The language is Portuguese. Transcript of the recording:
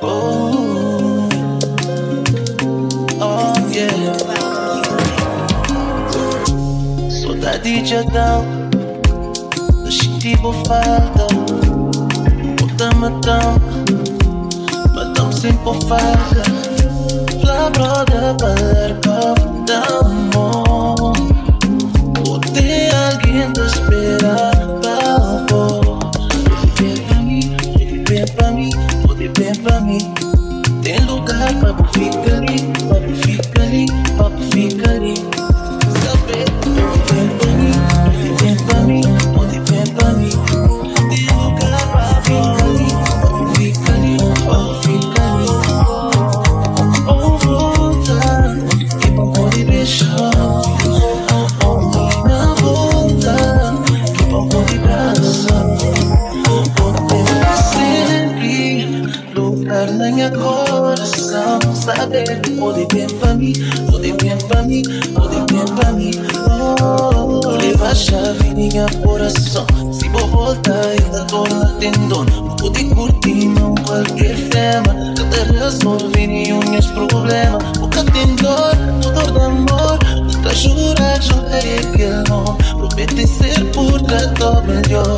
Oh, oh, Saudade de Mas senti-me falta Volta-me matão Mas tão sempre falta Flá, brother, ali. Tem lugar, papo fica ali, papo fica ali, papo fica ali. entrar minha coração Saber que poder bem pra mim Poder bem pra mim Poder bem pra mim. Oh. Leva a chave minha coração. Se vou voltar ainda tô atendendo Não pude curtir não qualquer tema Cada resolver meus problemas Porque tem dor, dor de amor Nunca jurar, juntarei aquele nome Prometem ser por tratar melhor.